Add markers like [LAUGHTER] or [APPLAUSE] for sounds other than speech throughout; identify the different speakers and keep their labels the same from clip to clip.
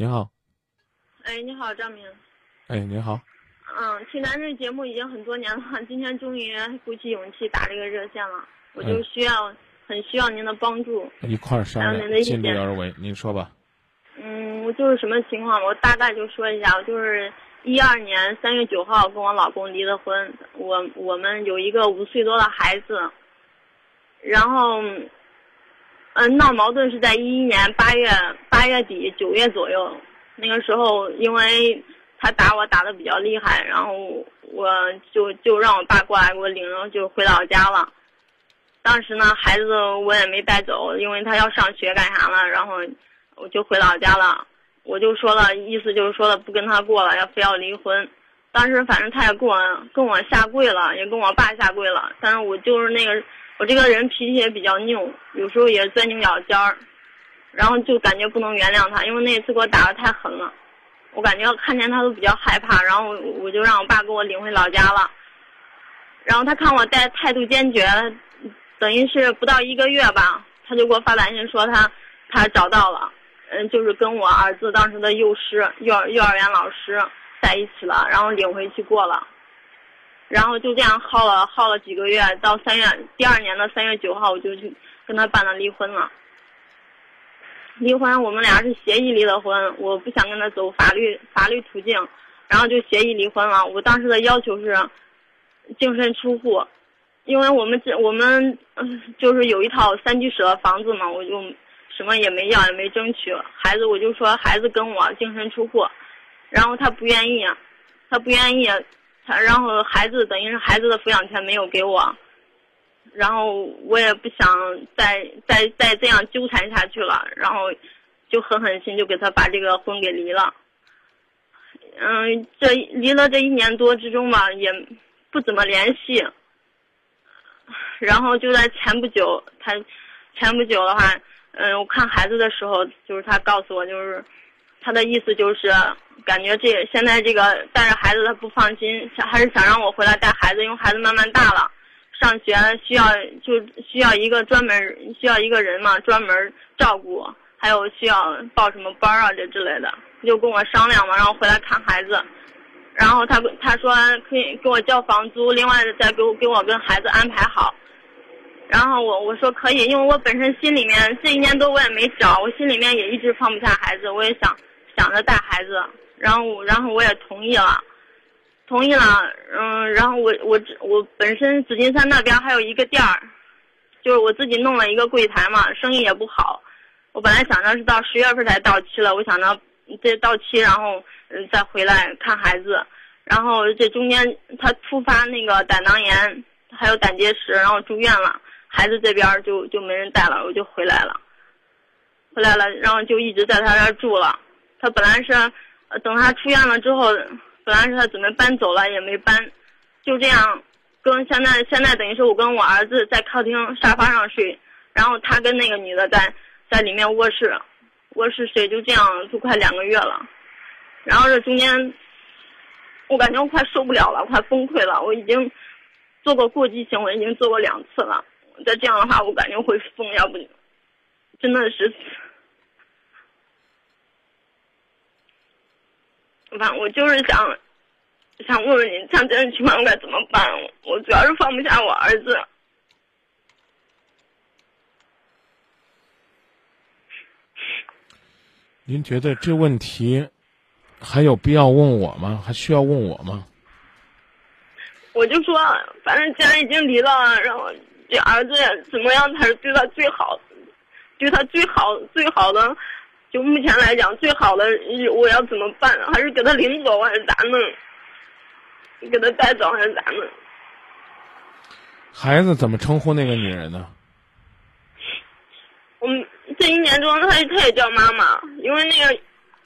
Speaker 1: 你好，
Speaker 2: 哎，你好，张明。
Speaker 1: 哎，你好，
Speaker 2: 嗯，听咱这节目已经很多年了，[LAUGHS] 今天终于鼓起勇气打这个热线了，我就
Speaker 1: 嗯
Speaker 2: 需要、很需要您的帮助。
Speaker 1: 一块儿商量，尽力
Speaker 2: 见
Speaker 1: 而为。您说吧。
Speaker 2: 嗯，我就是什么情况，我大概就说一下，我就是一二年三月九号跟我老公离的婚，我我们有一个五岁多的孩子，然后，嗯、闹矛盾是在一一年八月八月底九月左右，那个时候因为他打我打的比较厉害，然后我就就让我爸过来给我领着就回老家了。当时呢，孩子我也没带走，因为他要上学干啥了，然后我就回老家了。我就说了，意思就是说了不跟他过了，要非要离婚。当时反正他也跟我跟我下跪了，也跟我爸下跪了。但是我就是那个我这个人脾气也比较拗，有时候也钻牛角尖儿，然后就感觉不能原谅他，因为那次给我打的太狠了，我感觉看见他都比较害怕，然后我我就让我爸给我领回老家了。然后他看我态态度坚决，等于是不到一个月吧，他就给我发短信说他他找到了，嗯，就是跟我儿子当时的幼师幼儿幼儿园老师在一起了，然后领回去过了，然后就这样耗了耗了几个月，到三月第二年的三月九号，我就去跟他办了离婚了。离婚，我们俩是协议离的婚，我不想跟他走法律法律途径，然后就协议离婚了。我当时的要求是净身出户，因为我们这我们就是有一套三居室的房子嘛，我就什么也没要也没争取。孩子我就说孩子跟我净身出户，然后他不愿意，他不愿意，然后孩子等于是孩子的抚养权没有给我，然后我也不想再再再这样纠缠下去了，然后就狠狠心就给他把这个婚给离了。嗯，这离了这一年多之中吧，也不怎么联系。然后就在前不久，他前不久的话，嗯，我看孩子的时候，就是他告诉我，就是他的意思就是感觉这现在这个带着孩子他不放心，想还是想让我回来带孩子，因为孩子慢慢大了，上学需要就需要一个专门需要一个人嘛，专门照顾，还有需要报什么班啊这之类的，就跟我商量嘛，让我回来看孩子。然后他他说可以给我交房租，另外再给我给我跟孩子安排好。然后我我说可以，因为我本身心里面这一年多我也没找，我心里面也一直放不下孩子，我也想想着带孩子，然后然后我也同意了，同意了，嗯，然后我我我本身紫金山那边还有一个店儿，就是我自己弄了一个柜台嘛，生意也不好，我本来想着是到十月份才到期了，我想着这到期然后再回来看孩子，然后这中间他突发那个胆囊炎，还有胆结石，然后住院了。孩子这边就就没人带了，我就回来了，回来了，然后就一直在他这儿住了。他本来是，等他出院了之后，本来是他准备搬走了，也没搬，就这样，跟现在现在等于是我跟我儿子在客厅沙发上睡，然后他跟那个女的在在里面卧室，卧室睡，就这样就快两个月了。然后这中间，我感觉我快受不了了，快崩溃了，我已经做过过激行为，已经做过两次了。再这样的话，我感觉会疯，要不真的是，反正我就是想想问问你，像这种情况该怎么办？我主要是放不下我儿子。
Speaker 1: 您觉得这问题还有必要问我吗？还需要问我吗？
Speaker 2: 我就说，反正既然已经离了，然后这儿子怎么样才是对他最好，对他最好最好的，就目前来讲最好的，我要怎么办？还是给他领走还是咋弄？给他带走还是咋弄？
Speaker 1: 孩子怎么称呼那个女人呢？
Speaker 2: 我们这一年中，他他也叫妈妈，因为那个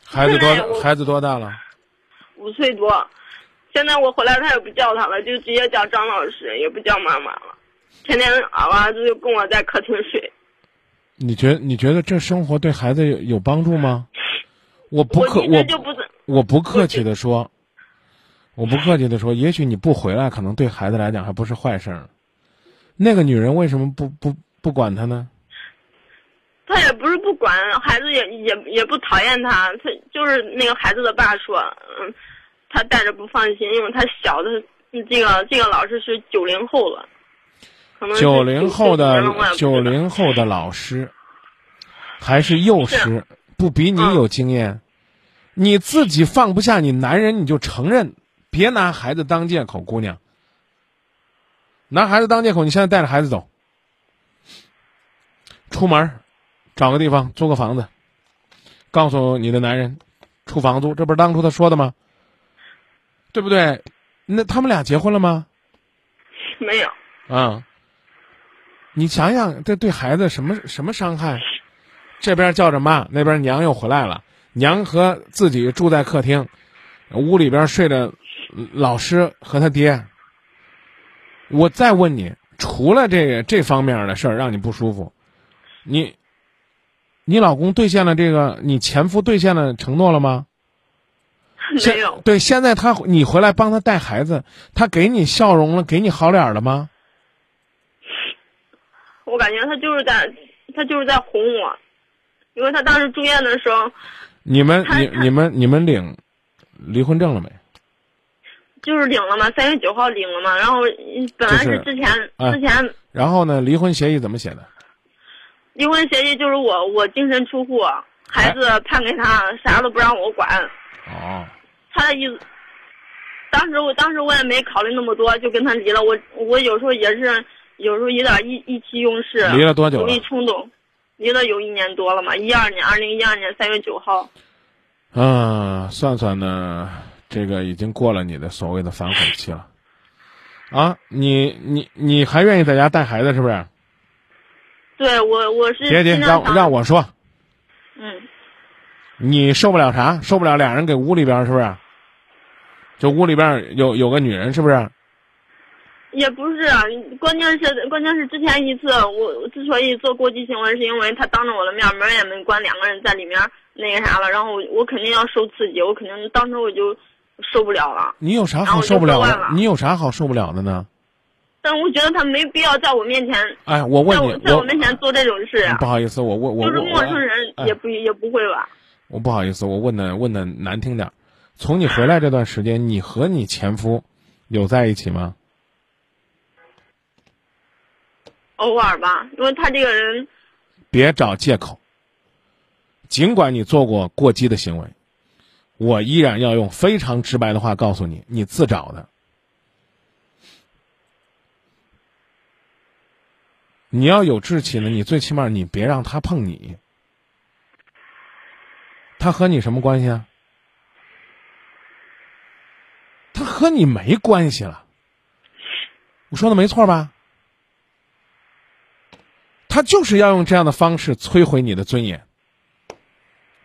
Speaker 1: 孩子多孩子多大了？
Speaker 2: 五岁多，现在我回来他也不叫他了，就直接叫张老师，也不叫妈妈了。天天我儿子就跟我在客厅睡。
Speaker 1: 你觉你觉得这生活对孩子有有帮助吗？我不
Speaker 2: 我
Speaker 1: 客
Speaker 2: 我就不是，
Speaker 1: 我不客气的说，我不客气的说，也许你不回来，可能对孩子来讲还不是坏事儿。那个女人为什么不不不管他呢？
Speaker 2: 他也不是不管孩子也，也也不讨厌他，他就是那个孩子的爸说，嗯，他带着不放心，因为他小的这个这个老师是九零后了，
Speaker 1: 九零后的
Speaker 2: 90年了我也不知道
Speaker 1: 九零后的老师，还是幼师，不比你
Speaker 2: 嗯
Speaker 1: 有经验。你自己放不下你男人，你就承认，别拿孩子当借口，姑娘。拿孩子当借口，你现在带着孩子走，出门儿找个地方租个房子，告诉你的男人出房租，这不是当初他说的吗？对不对？那他们俩结婚了吗？
Speaker 2: 没有，
Speaker 1: 啊，你想想，这对孩子什么什么伤害？这边叫着妈，那边娘又回来了，娘和自己住在客厅，屋里边睡着老师和他爹。我再问你，除了这个这方面的事儿让你不舒服，你你老公兑现了这个，你前夫兑现了承诺了吗？现 [LAUGHS]
Speaker 2: 没有，
Speaker 1: 对，现在他你回来帮他带孩子，他给你笑容了，给你好脸儿了吗？
Speaker 2: 我感觉他就是在他就是在哄我，因为他当时住院的时候，
Speaker 1: 你们你你们你们领离婚证了没？
Speaker 2: 就是领了嘛，三月九号领了嘛，然后嗯本来
Speaker 1: 是
Speaker 2: 是之前、
Speaker 1: 哎
Speaker 2: 之前
Speaker 1: 然后呢，离婚协议怎么写的？
Speaker 2: 离婚协议就是我我净身出户，孩子判给他，啥都不让我管。
Speaker 1: 哦，
Speaker 2: 他的意思，当时我当时我也没考虑那么多，就跟他离了。我我有时候也是有时候有点意意气用事，
Speaker 1: 离了多久
Speaker 2: 有力
Speaker 1: 了？
Speaker 2: 冲动，离了有一年多了嘛，一二年，二零一二年三月九号。
Speaker 1: 嗯，算算呢，这个已经过了你的所谓的反悔期了。啊，你你你还愿意在家带孩子是不是？
Speaker 2: 对我我是
Speaker 1: 别别，让让我说，
Speaker 2: 嗯，
Speaker 1: 你受不了啥？受不了俩人给屋里边是不是？就屋里边有有个女人是不是？
Speaker 2: 也不是啊，关键是关键是之前一次我我之所以做过激行为，是因为他当着我的面门也没关，两个人在里面那个啥了，然后我我肯定要受刺激，我肯定当时我就受不了了。
Speaker 1: 你有啥好受不了的
Speaker 2: 了？
Speaker 1: 你有啥好受不了的呢？
Speaker 2: 但我觉得他没必要在我面前，
Speaker 1: 哎，我问你
Speaker 2: 在我，在我面前做这种事啊
Speaker 1: 不，好意思，我问我
Speaker 2: 就是陌生人
Speaker 1: 哎
Speaker 2: 也不也不会吧？
Speaker 1: 我不好意思，我问的问的难听点儿，从你回来这段时间，你和你前夫有在一起吗？
Speaker 2: 偶尔吧，因为他这个人，
Speaker 1: 别找借口。尽管你做过过激的行为，我依然要用非常直白的话告诉你，你自找的。你要有志气呢，你最起码你别让他碰你。他和你什么关系啊？他和你没关系了。我说的没错吧？他就是要用这样的方式摧毁你的尊严。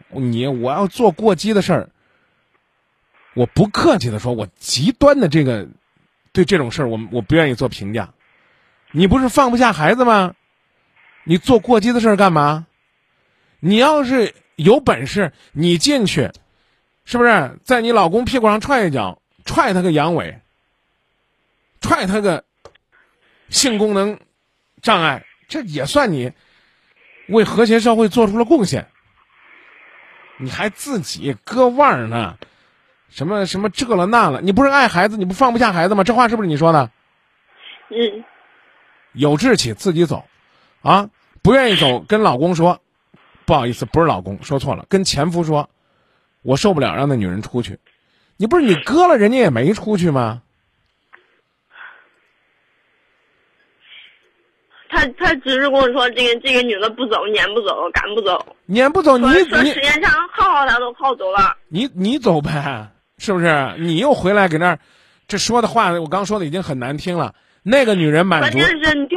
Speaker 1: 你我要做过激的事儿，我不客气的说，我极端的这个对这种事儿，我我不愿意做评价。你不是放不下孩子吗？你做过激的事儿干嘛？你要是有本事，你进去，是不是在你老公屁股上踹一脚，踹他个阳痿，踹他个性功能障碍，这也算你为和谐社会做出了贡献。你还自己割腕儿呢，什么什么这了那了，你不是爱孩子，你不放不下孩子吗？这话是不是你说的？
Speaker 2: 嗯，
Speaker 1: 有志气自己走，啊，不愿意走跟老公说，不好意思，不是老公说错了，跟前夫说，我受不了，让那女人出去。你不是你割了，人家也没出去吗？
Speaker 2: 他他只是跟我说这个这个女的不走，撵不走，赶不走，
Speaker 1: 撵不走，你
Speaker 2: 说时间长耗耗他都耗走了。
Speaker 1: 你你走呗，是不是？你又回来给那儿，这说的话我刚说的已经很难听了。那个女人满足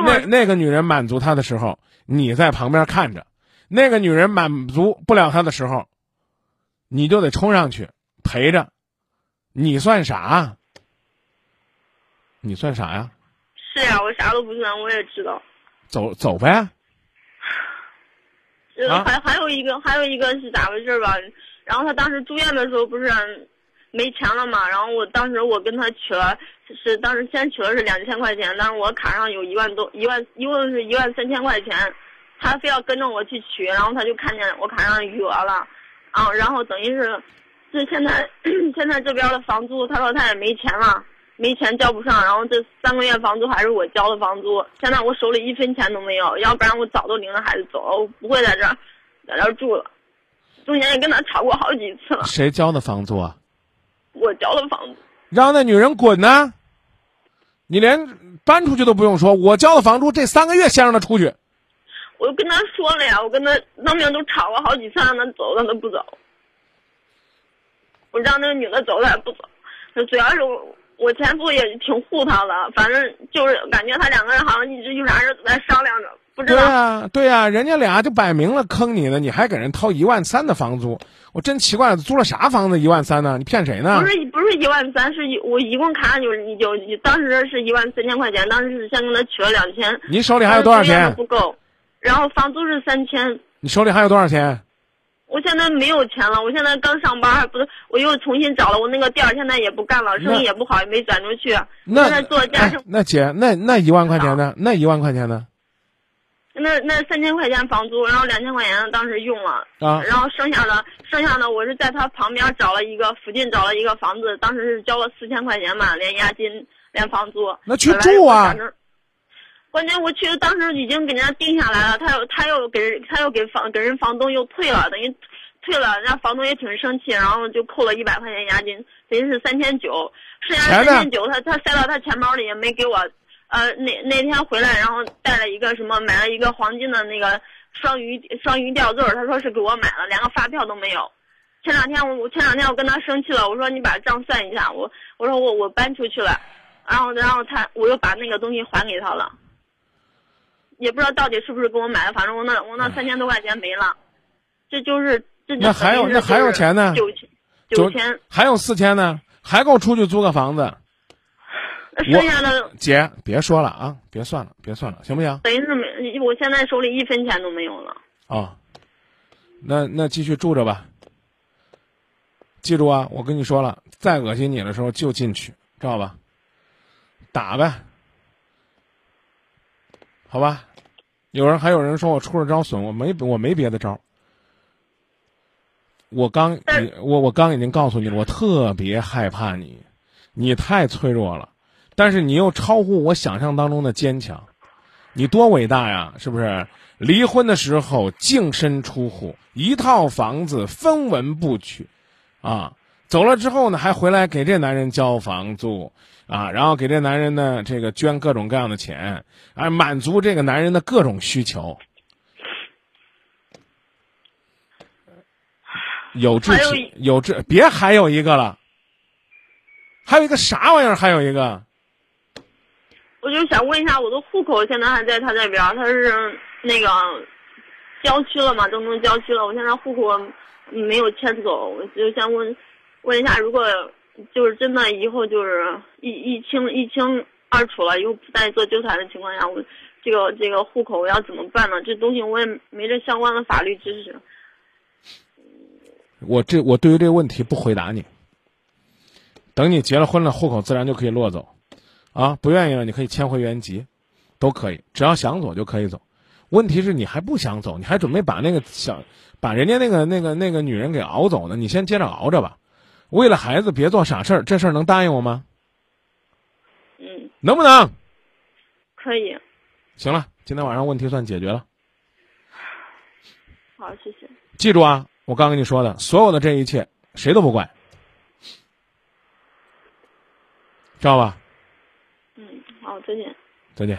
Speaker 1: 那那个女人满足他的时候，你在旁边看着；那个女人满足不了他的时候，你就得冲上去陪着。你算啥？你算啥呀？
Speaker 2: 是呀、我啥都不算，我也知道。
Speaker 1: 走走呗。
Speaker 2: 还还有一个还有一个是咋回事吧？然后他当时住院的时候不是没钱了嘛？然后我当时我跟他取了，是当时先取了是两千块钱，但是我卡上有一万多，一万一共是一万三千块钱，他非要跟着我去取，然后他就看见我卡上余额了，啊，然后等于是，这现在 [CLEARS THROAT] 现在这边的房租，他说他也没钱了，没钱交不上，然后这三个月房租还是我交的房租，现在我手里一分钱都没有，要不然我早都领着孩子走了，我不会在这儿在这儿住了。中间也跟他吵过好几次了，
Speaker 1: 谁交的房租啊？[LAUGHS]
Speaker 2: 我交的房租。
Speaker 1: 让那女人滚呢！你连搬出去都不用说，我交的房租这三个月先让她出去。
Speaker 2: 我跟他说了呀，我跟他当面都吵过好几次，让他走，他都不走。我让那个女的走，她也不走。主要是我我前夫也挺护他的，反正就是感觉他两个人好像一直有啥事在商量着，不知道。
Speaker 1: 对呀，对啊，人家俩就摆明了坑你呢，你还给人掏一万三的房租，我真奇怪，租了啥房子一万三呢？你骗谁呢？
Speaker 2: 不是不是一万三，是一我一共卡就是有当时是一万三千块钱，当时是先跟他取了两千。
Speaker 1: 你手里还有多少钱？
Speaker 2: 不够。然后房租是三千，
Speaker 1: 你手里还有多少钱？
Speaker 2: 我现在没有钱了，我现在刚上班，还不是我又重新找了，我那个店现在也不干了，生意也不好，也没转出去。
Speaker 1: 那
Speaker 2: 在做家政。
Speaker 1: 那姐，那那一万块钱呢？那一万块钱呢？
Speaker 2: 那那三千块钱房租，然后两千块钱当时用了
Speaker 1: 啊，
Speaker 2: 然后剩下的剩下的我是在他旁边找了一个附近找了一个房子，当时是交了四千块钱嘛，连押金连房租。
Speaker 1: 那去住啊。
Speaker 2: 关键我去当时已经给人家定下来了，他又他又给人他又给房给人房东又退了，等于退了，人家房东也挺生气，然后就扣了一百块钱押金，等于是三千九，剩下三千九他他塞到他钱包里也没给我，呃那那天回来然后带了一个什么买了一个黄金的那个双鱼双鱼吊坠，他说是给我买了，连个发票都没有。前两天我前两天我跟他生气了，我说你把账算一下，我我说我我搬出去了，然后然后他我又把那个东西还给他了。也不知道到底是不是给我买的，反正我那我那三千多块钱没了，这就是这
Speaker 1: 那还有那还有钱呢？
Speaker 2: 九千九千
Speaker 1: 还有四千呢，还够出去租个房子。
Speaker 2: 剩下的
Speaker 1: 姐别说了啊，别算了，别算了，行不行？
Speaker 2: 等于是没，我现在手里一分钱都没有了。
Speaker 1: 啊，那那继续住着吧。记住啊，我跟你说了，再恶心你的时候就进去，知道吧？打呗，好吧。有人还有人说我出了招损，我没我没别的招。我刚我我刚已经告诉你了，我特别害怕你，你太脆弱了，但是你又超乎我想象当中的坚强，你多伟大呀，是不是？离婚的时候净身出户，一套房子分文不取，啊。走了之后呢，还回来给这男人交房租，啊，然后给这男人呢这个捐各种各样的钱，啊，满足这个男人的各种需求。有志气，有志，别还有一个了，还有一个啥玩意儿？还有一个，
Speaker 2: 我就想问一下，我的户口现在还在他那边，他是那个郊区了嘛？郑东郊区了，我现在户口没有迁走，我就想问。问一下，如果就是真的以后就是一一清一清二楚了，以后不再做纠缠的情况下，我这个这个户口我要怎么办呢？这东西我也没这相关的法律知识。
Speaker 1: 我这我对于这个问题不回答你。等你结了婚了，户口自然就可以落走，啊，不愿意了你可以迁回原籍，都可以，只要想走就可以走。问题是你还不想走，你还准备把那个想把人家那个那个那个女人给熬走呢？你先接着熬着吧。为了孩子别做傻事儿，这事儿能答应我吗？
Speaker 2: 嗯，
Speaker 1: 能不能？
Speaker 2: 可以。
Speaker 1: 行了，今天晚上问题算解决了。
Speaker 2: 好，谢谢。
Speaker 1: 记住啊，我刚跟你说的，所有的这一切谁都不怪，知道吧？
Speaker 2: 嗯，好，再见。
Speaker 1: 再见。